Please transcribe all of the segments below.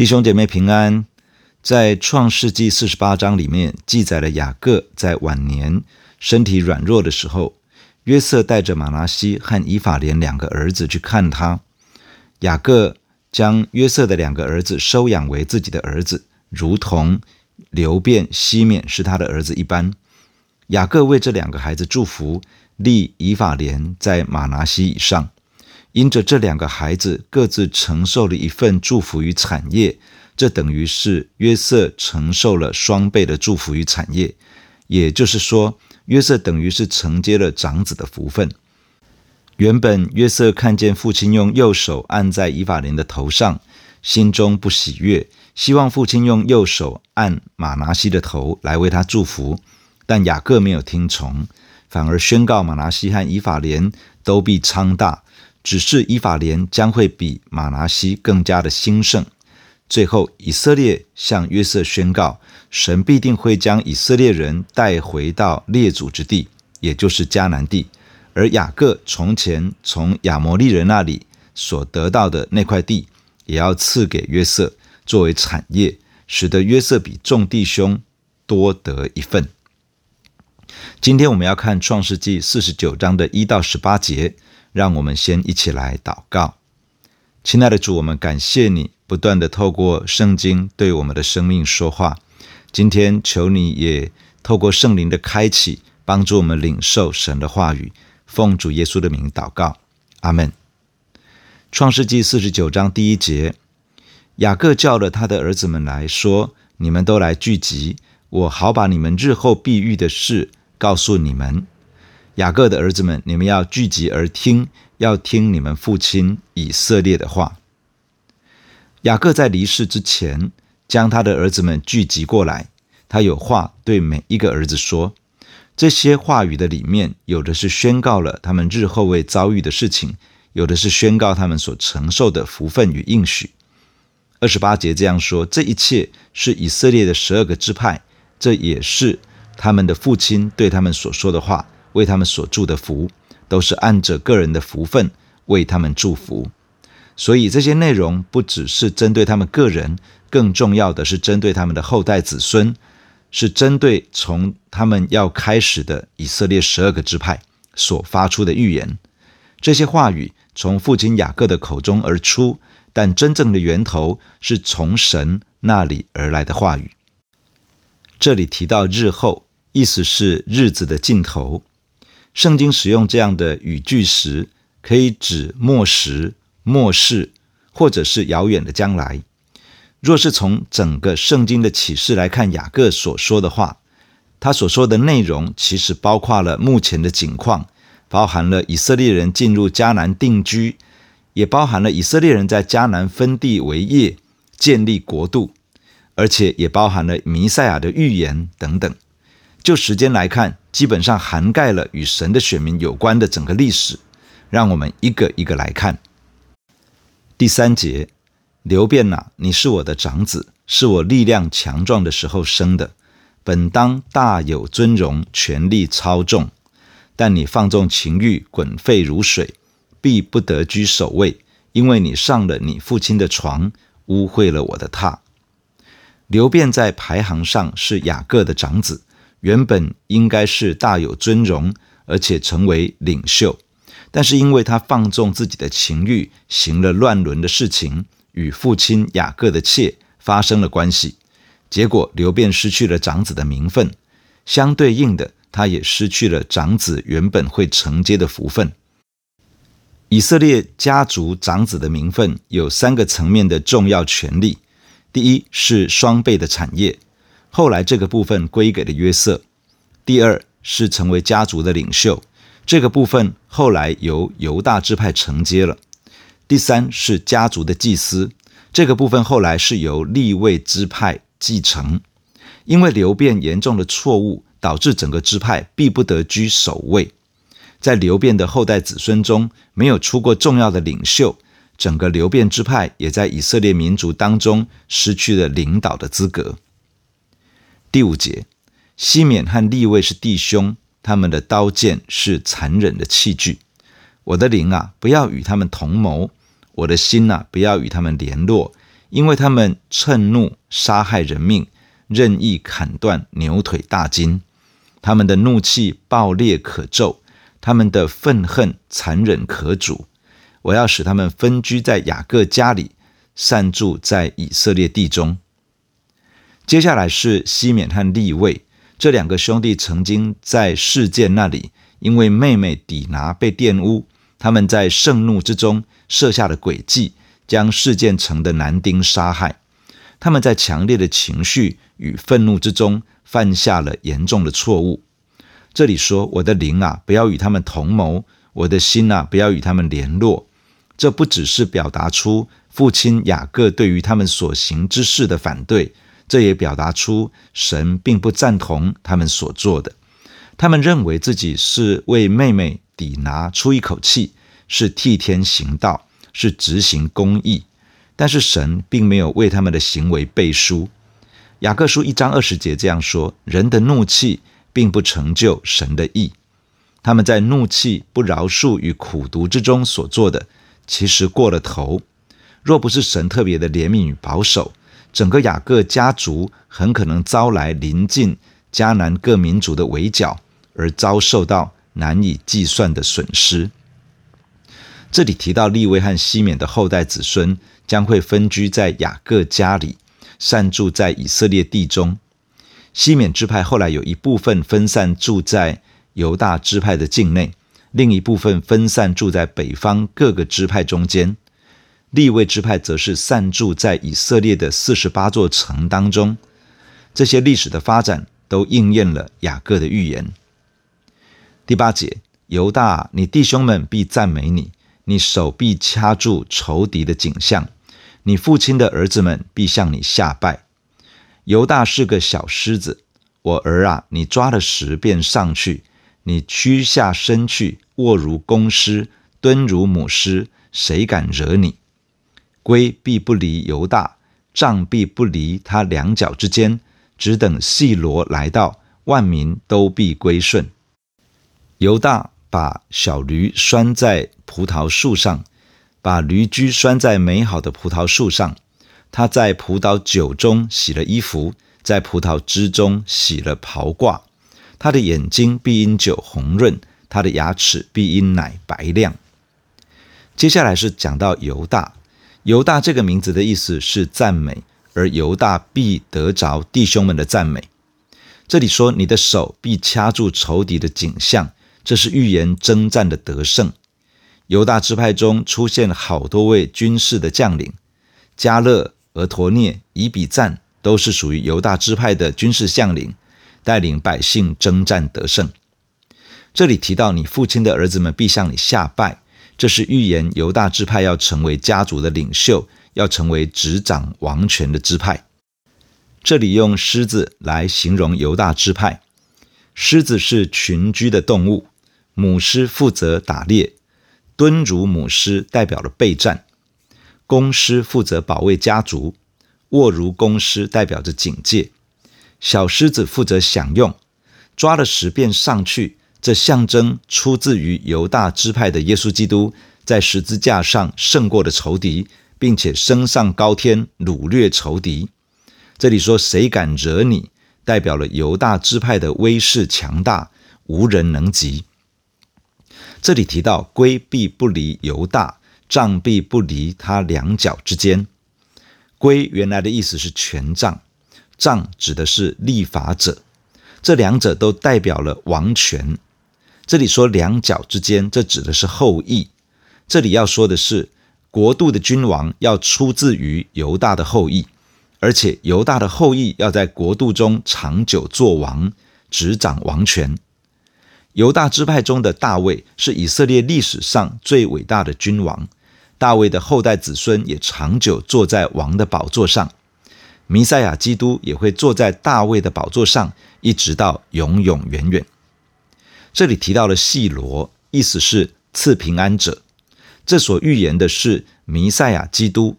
弟兄姐妹平安，在创世纪四十八章里面记载了雅各在晚年身体软弱的时候，约瑟带着玛拿西和以法莲两个儿子去看他。雅各将约瑟的两个儿子收养为自己的儿子，如同流便、西缅是他的儿子一般。雅各为这两个孩子祝福，立以法莲在玛拿西以上。因着这两个孩子各自承受了一份祝福与产业，这等于是约瑟承受了双倍的祝福与产业。也就是说，约瑟等于是承接了长子的福分。原本约瑟看见父亲用右手按在以法莲的头上，心中不喜悦，希望父亲用右手按马拿西的头来为他祝福。但雅各没有听从，反而宣告马拿西和以法莲都必昌大。只是以法莲将会比玛拿西更加的兴盛。最后，以色列向约瑟宣告，神必定会将以色列人带回到列祖之地，也就是迦南地。而雅各从前从亚摩利人那里所得到的那块地，也要赐给约瑟作为产业，使得约瑟比众弟兄多得一份。今天我们要看创世纪四十九章的一到十八节。让我们先一起来祷告，亲爱的主，我们感谢你不断的透过圣经对我们的生命说话。今天求你也透过圣灵的开启，帮助我们领受神的话语。奉主耶稣的名祷告，阿门。创世纪四十九章第一节，雅各叫了他的儿子们来说：“你们都来聚集，我好把你们日后必遇的事告诉你们。”雅各的儿子们，你们要聚集而听，要听你们父亲以色列的话。雅各在离世之前，将他的儿子们聚集过来，他有话对每一个儿子说。这些话语的里面，有的是宣告了他们日后会遭遇的事情，有的是宣告他们所承受的福分与应许。二十八节这样说：这一切是以色列的十二个支派，这也是他们的父亲对他们所说的话。为他们所祝的福，都是按着个人的福分为他们祝福。所以这些内容不只是针对他们个人，更重要的是针对他们的后代子孙，是针对从他们要开始的以色列十二个支派所发出的预言。这些话语从父亲雅各的口中而出，但真正的源头是从神那里而来的话语。这里提到日后，意思是日子的尽头。圣经使用这样的语句时，可以指末时、末世，或者是遥远的将来。若是从整个圣经的启示来看，雅各所说的话，他所说的内容其实包括了目前的景况，包含了以色列人进入迦南定居，也包含了以色列人在迦南分地为业、建立国度，而且也包含了弥赛亚的预言等等。就时间来看，基本上涵盖了与神的选民有关的整个历史。让我们一个一个来看。第三节，流便呐，你是我的长子，是我力量强壮的时候生的，本当大有尊荣，权力超重。但你放纵情欲，滚沸如水，必不得居首位，因为你上了你父亲的床，污秽了我的榻。流便在排行上是雅各的长子。原本应该是大有尊荣，而且成为领袖，但是因为他放纵自己的情欲，行了乱伦的事情，与父亲雅各的妾发生了关系，结果流便失去了长子的名分，相对应的，他也失去了长子原本会承接的福分。以色列家族长子的名分有三个层面的重要权利，第一是双倍的产业。后来这个部分归给了约瑟。第二是成为家族的领袖，这个部分后来由犹大支派承接了。第三是家族的祭司，这个部分后来是由利未支派继承。因为流变严重的错误，导致整个支派必不得居首位。在流变的后代子孙中，没有出过重要的领袖，整个流变支派也在以色列民族当中失去了领导的资格。第五节，西缅和利未是弟兄，他们的刀剑是残忍的器具。我的灵啊，不要与他们同谋；我的心呐、不要与他们联络，因为他们趁怒杀害人命，任意砍断牛腿大筋。他们的怒气暴烈可咒，他们的愤恨残忍可辱。我要使他们分居在雅各家里，散住在以色列地中。接下来是西缅和利未这两个兄弟，曾经在事件那里，因为妹妹底拿被玷污，他们在盛怒之中设下了诡计，将事件城的男丁杀害。他们在强烈的情绪与愤怒之中，犯下了严重的错误。这里说：“我的灵啊，不要与他们同谋；我的心啊，不要与他们联络。”这不只是表达出父亲雅各对于他们所行之事的反对，这也表达出神并不赞同他们所做的。他们认为自己是为妹妹底拿出一口气，是替天行道，是执行公义，但是神并没有为他们的行为背书。雅各书一章二十节这样说：“人的怒气并不成就神的义。”他们在怒气、不饶恕与苦毒之中所做的。其实过了头，若不是神特别的怜悯与保守，整个雅各家族很可能遭来邻近迦南各民族的围剿，而遭受到难以计算的损失。这里提到利未和西缅的后代子孙将会分居在雅各家里，散住在以色列地中。西缅支派后来有一部分分散住在犹大支派的境内。另一部分分散住在北方各个支派中间，立位支派则是散住在以色列的四十八座城当中。这些历史的发展都应验了雅各的预言。第八节，犹大，你弟兄们必赞美你，你手臂掐住仇敌的颈项，你父亲的儿子们必向你下拜。犹大是个小狮子，我儿啊，你抓了食便上去。你屈下身去，卧如公狮，蹲如母狮，谁敢惹你？龟必不离犹大，杖必不离他两脚之间，只等细罗来到，万民都必归顺。犹大把小驴拴在葡萄树上，把驴驹拴在美好的葡萄树上。他在葡萄酒中洗了衣服，在葡萄汁中洗了袍褂。他的眼睛必因酒红润，他的牙齿必因奶白亮。接下来是讲到犹大，犹大这个名字的意思是赞美，而犹大必得着弟兄们的赞美。这里说你的手必掐住仇敌的颈项，这是预言征战的得胜。犹大支派中出现了好多位军事的将领，迦勒、俄陀聂、以比赞都是属于犹大支派的军事将领。带领百姓征战得胜。这里提到你父亲的儿子们必向你下拜，这是预言犹大支派要成为家族的领袖，要成为执掌王权的支派。这里用狮子来形容犹大支派。狮子是群居的动物，母狮负责打猎，蹲如母狮代表了备战；公狮负责保卫家族，卧如公狮代表着警戒。小狮子负责享用，抓了食便上去。这象征出自于犹大支派的耶稣基督，在十字架上胜过了仇敌，并且升上高天，掳掠仇敌。这里说谁敢惹你，代表了犹大支派的威势强大，无人能及。这里提到龟必不离犹大，杖必不离他两脚之间。龟原来的意思是权杖。杖指的是立法者，这两者都代表了王权。这里说两脚之间，这指的是后裔。这里要说的是，国度的君王要出自于犹大的后裔，而且犹大的后裔要在国度中长久做王，执掌王权。犹大支派中的大卫是以色列历史上最伟大的君王，大卫的后代子孙也长久坐在王的宝座上。弥赛亚基督也会坐在大卫的宝座上，一直到永永远远。这里提到了细罗，意思是赐平安者。这所预言的是弥赛亚基督，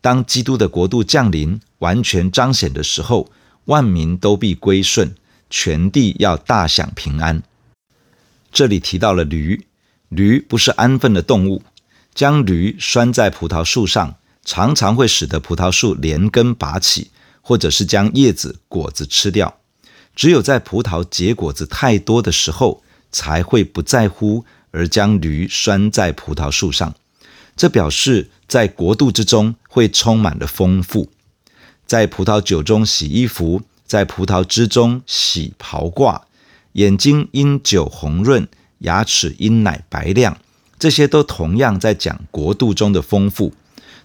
当基督的国度降临，完全彰显的时候，万民都必归顺，全地要大享平安。这里提到了驴，驴不是安分的动物，将驴拴在葡萄树上，常常会使得葡萄树连根拔起，或者是将叶子、果子吃掉。只有在葡萄结果子太多的时候，才会不在乎而将驴拴在葡萄树上。这表示在国度之中会充满了丰富。在葡萄酒中洗衣服，在葡萄汁中洗袍褂，眼睛因酒红润，牙齿因奶白亮，这些都同样在讲国度中的丰富。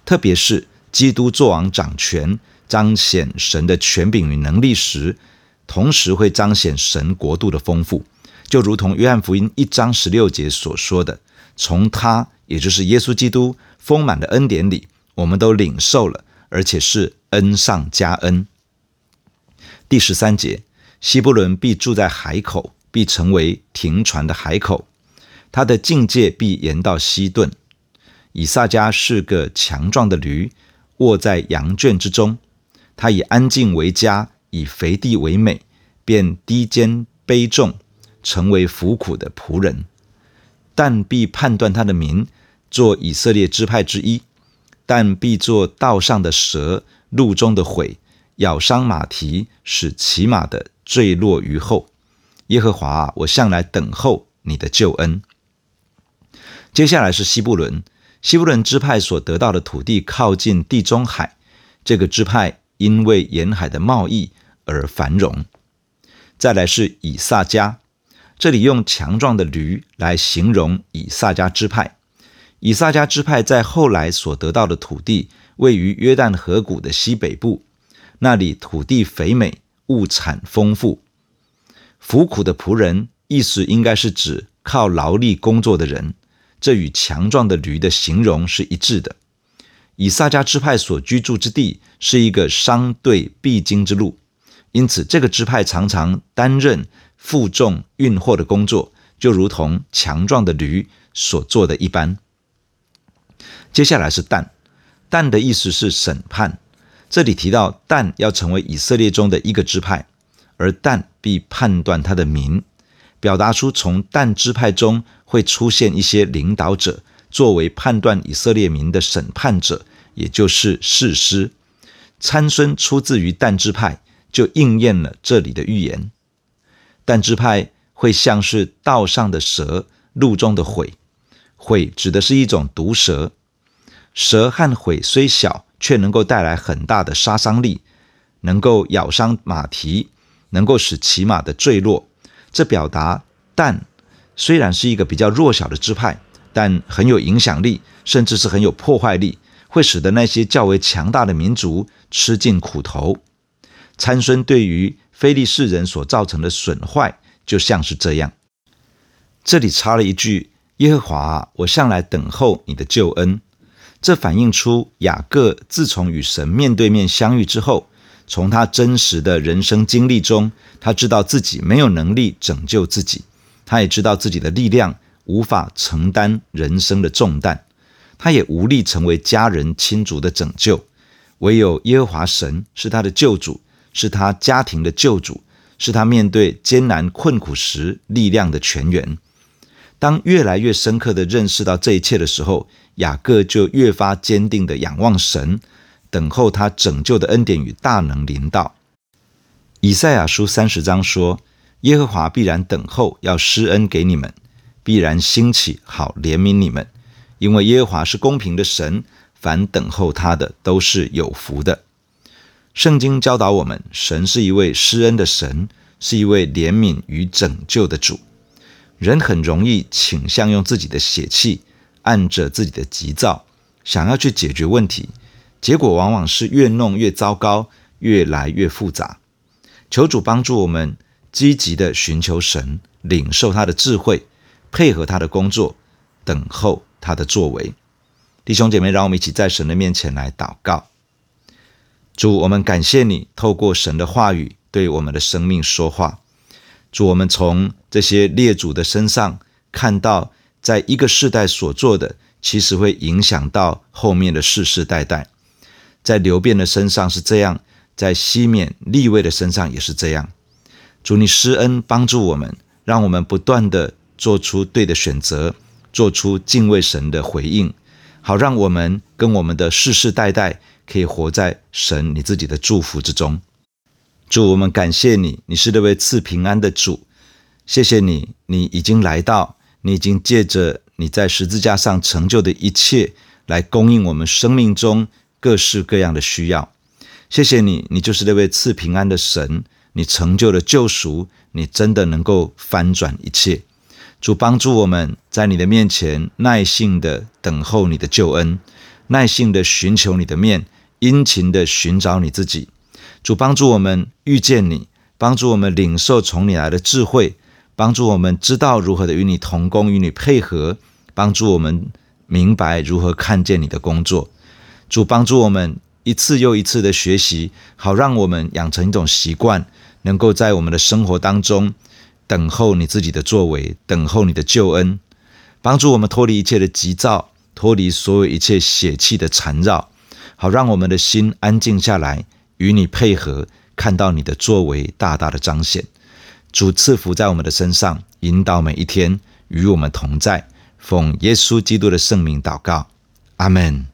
特别是基督作王掌权，彰显神的权柄与能力时，同时会彰显神国度的丰富。就如同约翰福音一章十六节所说的：“从他，也就是耶稣基督丰满的恩典里，我们都领受了，而且是。”恩上加恩。第十三节，西布伦必住在海口，必成为停船的海口，他的境界必延到西顿。以萨迦是个强壮的驴，卧在羊圈之中。他以安静为家，以肥地为美，便低肩背重，成为服苦的仆人。但必判断他的名，做以色列支派之一。但必做道上的蛇。路中的悔，咬伤马蹄，使骑马的坠落于后。耶和华，我向来等候你的救恩。接下来是西布伦，西布伦支派所得到的土地靠近地中海，这个支派因为沿海的贸易而繁荣。再来是以萨迦，这里用强壮的驴来形容以撒迦支派。以撒迦支派在后来所得到的土地。位于约旦河谷的西北部，那里土地肥美，物产丰富。服苦的仆人，意思应该是指靠劳力工作的人，这与强壮的驴的形容是一致的。以撒迦支派所居住之地是一个商队必经之路，因此这个支派常常担任负重运货的工作，就如同强壮的驴所做的一般。接下来是但。但的意思是审判，这里提到但要成为以色列中的一个支派，而但必判断他的民，表达出从但支派中会出现一些领导者，作为判断以色列民的审判者，也就是士师。参孙出自于但支派，就应验了这里的预言。但支派会像是道上的蛇，路中的悔，悔指的是一种毒蛇。蛇和悔虽小，却能够带来很大的杀伤力，能够咬伤马蹄，能够使骑马的坠落。这表达但虽然是一个比较弱小的支派，但很有影响力，甚至是很有破坏力，会使得那些较为强大的民族吃尽苦头。参孙对于非利士人所造成的损坏，就像是这样。这里插了一句：“耶和华，我向来等候你的救恩。”这反映出雅各自从与神面对面相遇之后，从他真实的人生经历中，他知道自己没有能力拯救自己，他也知道自己的力量无法承担人生的重担，他也无力成为家人亲族的拯救，唯有耶和华神是他的救主，是他家庭的救主，是他面对艰难困苦时力量的泉源。当越来越深刻地认识到这一切的时候，雅各就越发坚定地仰望神，等候他拯救的恩典与大能临到。以赛亚书三十章说：“耶和华必然等候，要施恩给你们；必然兴起，好怜悯你们。因为耶和华是公平的神，凡等候他的都是有福的。”圣经教导我们，神是一位施恩的神，是一位怜悯与拯救的主。人很容易倾向用自己的血气，按着自己的急躁，想要去解决问题，结果往往是越弄越糟糕，越来越复杂。求主帮助我们，积极地寻求神，领受他的智慧，配合他的工作，等候他的作为。弟兄姐妹，让我们一起在神的面前来祷告。主，我们感谢你，透过神的话语对我们的生命说话。主，我们从这些列祖的身上看到，在一个世代所做的，其实会影响到后面的世世代代。在流便的身上是这样，在西缅利未的身上也是这样。主，你施恩帮助我们，让我们不断地做出对的选择，做出敬畏神的回应，好让我们跟我们的世世代代可以活在神你自己的祝福之中。主，我们感谢你，你是那位赐平安的主。谢谢你，你已经来到，你已经借着你在十字架上成就的一切，来供应我们生命中各式各样的需要。谢谢你，你就是那位赐平安的神，你成就了救赎，你真的能够翻转一切。主帮助我们在你的面前耐心的等候你的救恩，耐心的寻求你的面，殷勤的寻找你自己。主帮助我们遇见你，帮助我们领受从你来的智慧，帮助我们知道如何的与你同工，与你配合，帮助我们明白如何看见你的工作。主帮助我们一次又一次的学习，好让我们养成一种习惯，能够在我们的生活当中等候你自己的作为，等候你的救恩，帮助我们脱离一切的急躁，脱离所有一切血气的缠绕，好让我们的心安静下来。与你配合，看到你的作为大大的彰显。主赐福在我们的身上，引导每一天与我们同在。奉耶稣基督的圣名祷告，阿门。